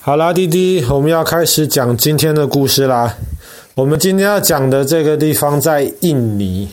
好啦，弟弟，我们要开始讲今天的故事啦。我们今天要讲的这个地方在印尼。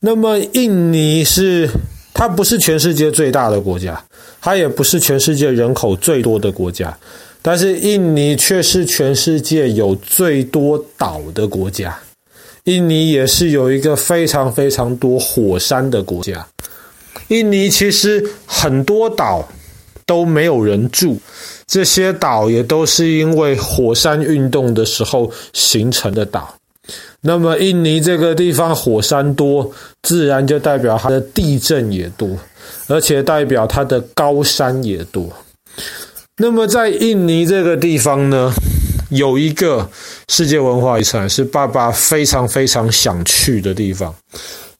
那么，印尼是它不是全世界最大的国家，它也不是全世界人口最多的国家，但是印尼却是全世界有最多岛的国家。印尼也是有一个非常非常多火山的国家。印尼其实很多岛都没有人住。这些岛也都是因为火山运动的时候形成的岛。那么，印尼这个地方火山多，自然就代表它的地震也多，而且代表它的高山也多。那么，在印尼这个地方呢，有一个世界文化遗产，是爸爸非常非常想去的地方。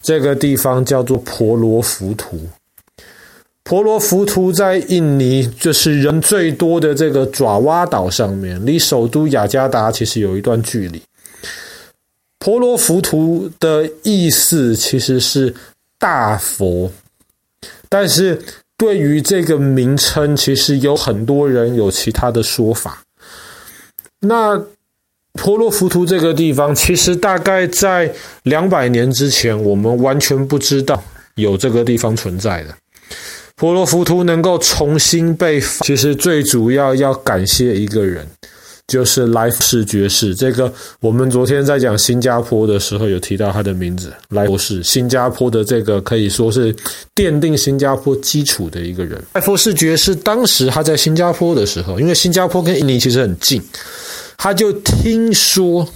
这个地方叫做婆罗浮屠。婆罗浮屠在印尼，就是人最多的这个爪哇岛上面，离首都雅加达其实有一段距离。婆罗浮屠的意思其实是大佛，但是对于这个名称，其实有很多人有其他的说法。那婆罗浮屠这个地方，其实大概在两百年之前，我们完全不知道有这个地方存在的。婆罗浮屠能够重新被，其实最主要要感谢一个人，就是莱佛士爵士。这个我们昨天在讲新加坡的时候有提到他的名字，莱佛士，新加坡的这个可以说是奠定新加坡基础的一个人。莱佛士爵士当时他在新加坡的时候，因为新加坡跟印尼其实很近，他就听说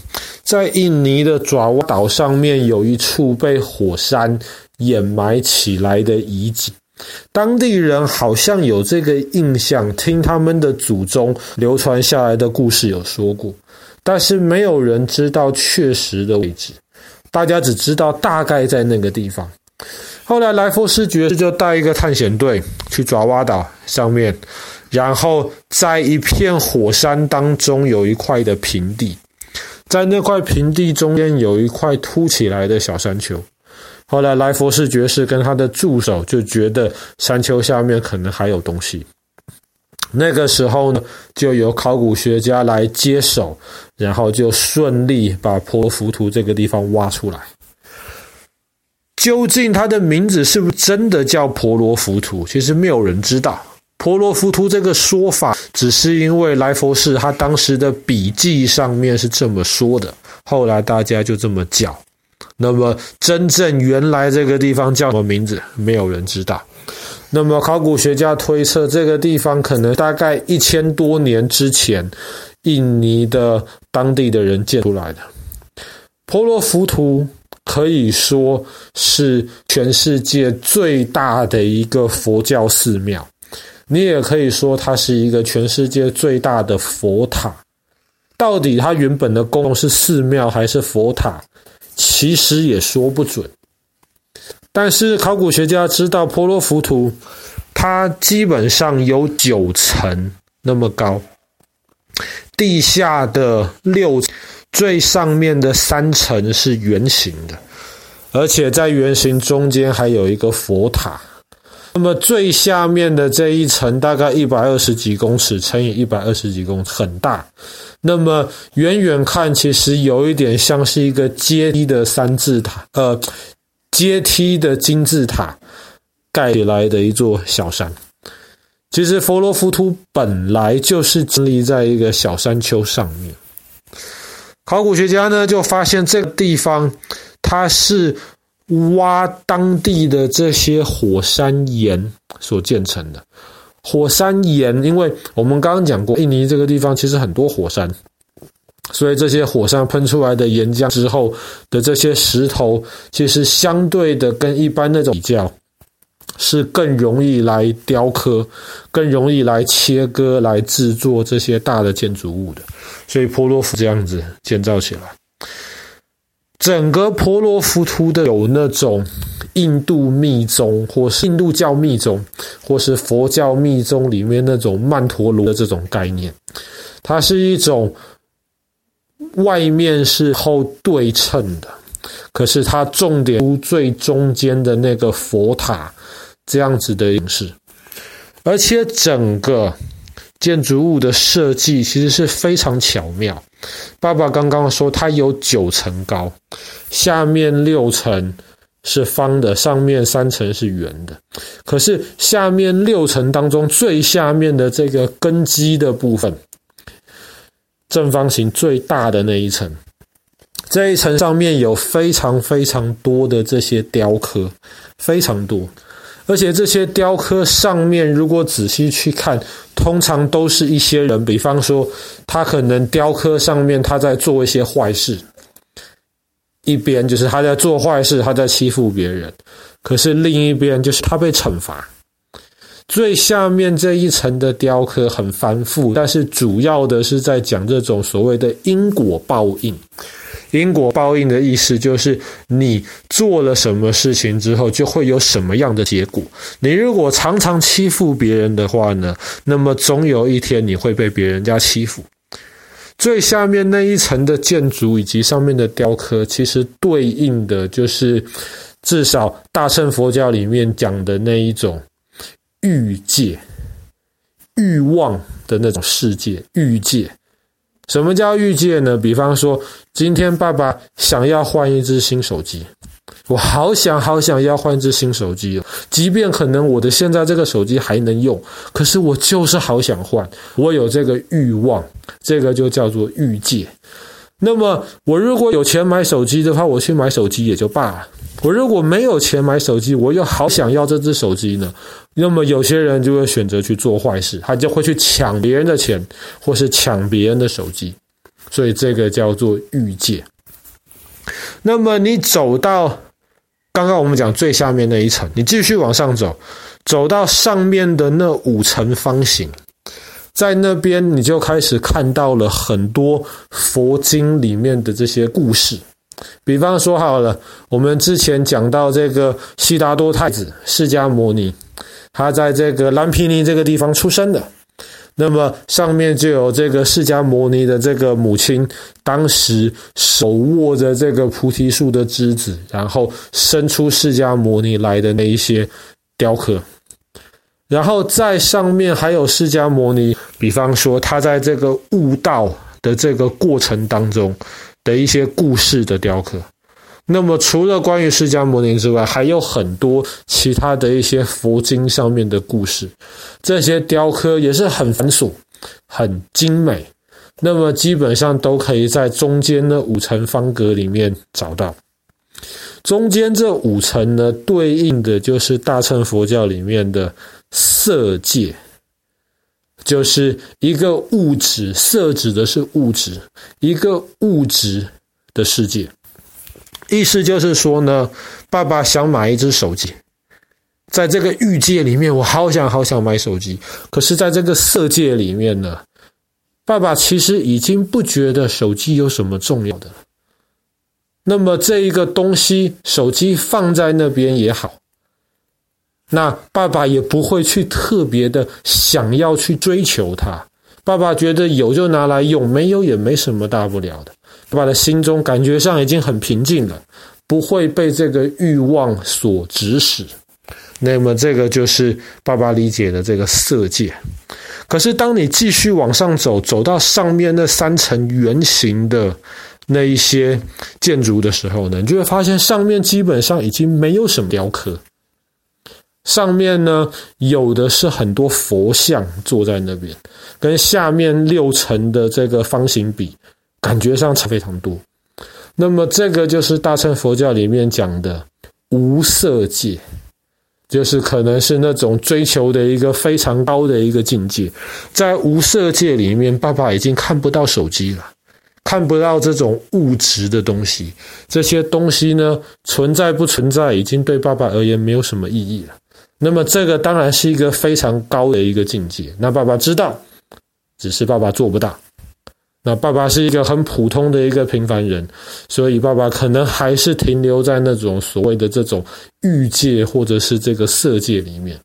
在印尼的爪哇岛上面有一处被火山掩埋起来的遗迹。当地人好像有这个印象，听他们的祖宗流传下来的故事有说过，但是没有人知道确实的位置，大家只知道大概在那个地方。后来莱佛士爵士就带一个探险队去爪哇岛上面，然后在一片火山当中有一块的平地，在那块平地中间有一块凸起来的小山丘。后来，莱佛士爵士跟他的助手就觉得山丘下面可能还有东西。那个时候呢，就由考古学家来接手，然后就顺利把婆罗浮屠这个地方挖出来。究竟它的名字是不是真的叫婆罗浮屠？其实没有人知道。婆罗浮屠这个说法，只是因为莱佛士他当时的笔记上面是这么说的，后来大家就这么叫。那么，真正原来这个地方叫什么名字，没有人知道。那么，考古学家推测，这个地方可能大概一千多年之前，印尼的当地的人建出来的。婆罗浮屠可以说是全世界最大的一个佛教寺庙，你也可以说它是一个全世界最大的佛塔。到底它原本的功用是寺庙还是佛塔？其实也说不准，但是考古学家知道婆罗浮屠，它基本上有九层那么高，地下的六最上面的三层是圆形的，而且在圆形中间还有一个佛塔。那么最下面的这一层大概一百二十几公尺乘以一百二十几公尺，很大。那么远远看，其实有一点像是一个阶梯的三字塔，呃，阶梯的金字塔盖起来的一座小山。其实佛罗浮屠本来就是建立在一个小山丘上面。考古学家呢就发现这个地方，它是挖当地的这些火山岩所建成的。火山岩，因为我们刚刚讲过，印尼这个地方其实很多火山，所以这些火山喷出来的岩浆之后的这些石头，其实相对的跟一般那种比较，是更容易来雕刻，更容易来切割，来制作这些大的建筑物的，所以婆罗浮这样子建造起来，整个婆罗浮屠的有那种。印度密宗，或是印度教密宗，或是佛教密宗里面那种曼陀罗的这种概念，它是一种外面是后对称的，可是它重点最中间的那个佛塔这样子的形式，而且整个建筑物的设计其实是非常巧妙。爸爸刚刚说它有九层高，下面六层是方的，上面三层是圆的。可是下面六层当中最下面的这个根基的部分，正方形最大的那一层，这一层上面有非常非常多的这些雕刻，非常多。而且这些雕刻上面，如果仔细去看，通常都是一些人，比方说他可能雕刻上面他在做一些坏事，一边就是他在做坏事，他在欺负别人，可是另一边就是他被惩罚。最下面这一层的雕刻很繁复，但是主要的是在讲这种所谓的因果报应。因果报应的意思就是，你做了什么事情之后，就会有什么样的结果。你如果常常欺负别人的话呢，那么总有一天你会被别人家欺负。最下面那一层的建筑以及上面的雕刻，其实对应的就是至少大乘佛教里面讲的那一种欲界、欲望的那种世界，欲界。什么叫欲界呢？比方说，今天爸爸想要换一只新手机，我好想好想要换一只新手机。即便可能我的现在这个手机还能用，可是我就是好想换，我有这个欲望，这个就叫做欲界。那么，我如果有钱买手机的话，我去买手机也就罢了。我如果没有钱买手机，我又好想要这只手机呢？那么有些人就会选择去做坏事，他就会去抢别人的钱，或是抢别人的手机，所以这个叫做欲界。那么你走到刚刚我们讲最下面那一层，你继续往上走，走到上面的那五层方形，在那边你就开始看到了很多佛经里面的这些故事。比方说好了，我们之前讲到这个悉达多太子释迦牟尼，他在这个蓝毗尼这个地方出生的。那么上面就有这个释迦牟尼的这个母亲，当时手握着这个菩提树的枝子，然后生出释迦牟尼来的那一些雕刻。然后在上面还有释迦牟尼，比方说他在这个悟道的这个过程当中。的一些故事的雕刻，那么除了关于释迦牟尼之外，还有很多其他的一些佛经上面的故事，这些雕刻也是很繁琐、很精美。那么基本上都可以在中间的五层方格里面找到。中间这五层呢，对应的就是大乘佛教里面的色界。就是一个物质，色指的是物质，一个物质的世界。意思就是说呢，爸爸想买一只手机，在这个欲界里面，我好想好想买手机。可是，在这个色界里面呢，爸爸其实已经不觉得手机有什么重要的。那么，这一个东西，手机放在那边也好。那爸爸也不会去特别的想要去追求它，爸爸觉得有就拿来用，没有也没什么大不了的。爸爸的心中感觉上已经很平静了，不会被这个欲望所指使。那么这个就是爸爸理解的这个色界。可是当你继续往上走，走到上面那三层圆形的那一些建筑的时候呢，你就会发现上面基本上已经没有什么雕刻。上面呢，有的是很多佛像坐在那边，跟下面六层的这个方形比，感觉上差非常多。那么这个就是大乘佛教里面讲的无色界，就是可能是那种追求的一个非常高的一个境界。在无色界里面，爸爸已经看不到手机了，看不到这种物质的东西。这些东西呢，存在不存在，已经对爸爸而言没有什么意义了。那么这个当然是一个非常高的一个境界。那爸爸知道，只是爸爸做不到。那爸爸是一个很普通的一个平凡人，所以爸爸可能还是停留在那种所谓的这种欲界或者是这个色界里面。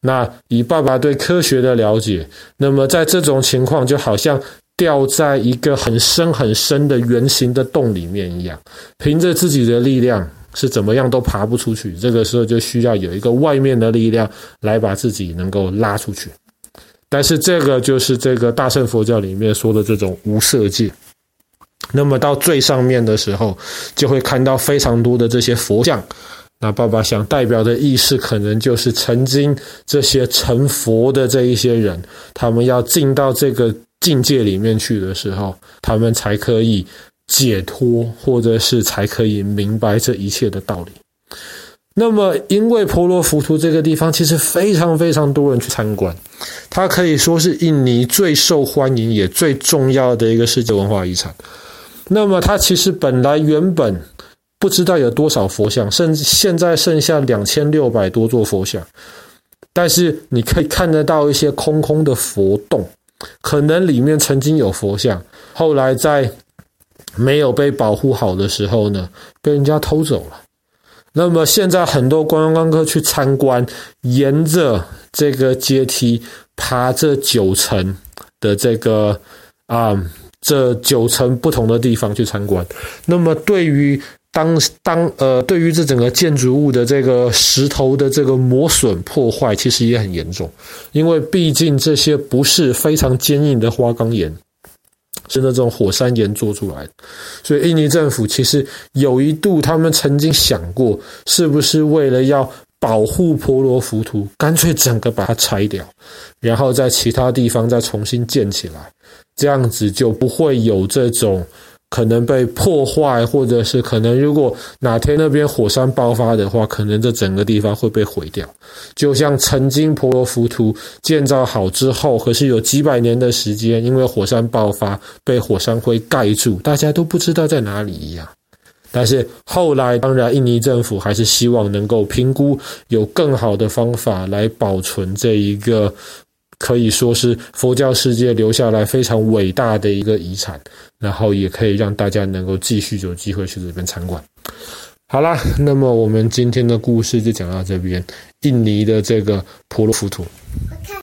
那以爸爸对科学的了解，那么在这种情况就好像掉在一个很深很深的圆形的洞里面一样，凭着自己的力量。是怎么样都爬不出去，这个时候就需要有一个外面的力量来把自己能够拉出去。但是这个就是这个大乘佛教里面说的这种无色界。那么到最上面的时候，就会看到非常多的这些佛像。那爸爸想代表的意思，可能就是曾经这些成佛的这一些人，他们要进到这个境界里面去的时候，他们才可以解脱，或者是才可以明白这一切的道理。那么，因为婆罗浮屠这个地方其实非常非常多人去参观，它可以说是印尼最受欢迎也最重要的一个世界文化遗产。那么，它其实本来原本不知道有多少佛像，甚至现在剩下两千六百多座佛像，但是你可以看得到一些空空的佛洞，可能里面曾经有佛像，后来在没有被保护好的时候呢，被人家偷走了。那么现在很多观光客去参观，沿着这个阶梯爬这九层的这个啊，这九层不同的地方去参观。那么对于当当呃，对于这整个建筑物的这个石头的这个磨损破坏，其实也很严重，因为毕竟这些不是非常坚硬的花岗岩。是那种火山岩做出来的，所以印尼政府其实有一度，他们曾经想过，是不是为了要保护婆罗浮屠，干脆整个把它拆掉，然后在其他地方再重新建起来，这样子就不会有这种。可能被破坏，或者是可能，如果哪天那边火山爆发的话，可能这整个地方会被毁掉。就像曾经婆罗浮屠建造好之后，可是有几百年的时间，因为火山爆发被火山灰盖住，大家都不知道在哪里一样。但是后来，当然，印尼政府还是希望能够评估有更好的方法来保存这一个。可以说是佛教世界留下来非常伟大的一个遗产，然后也可以让大家能够继续有机会去这边参观。好啦，那么我们今天的故事就讲到这边，印尼的这个婆罗浮屠。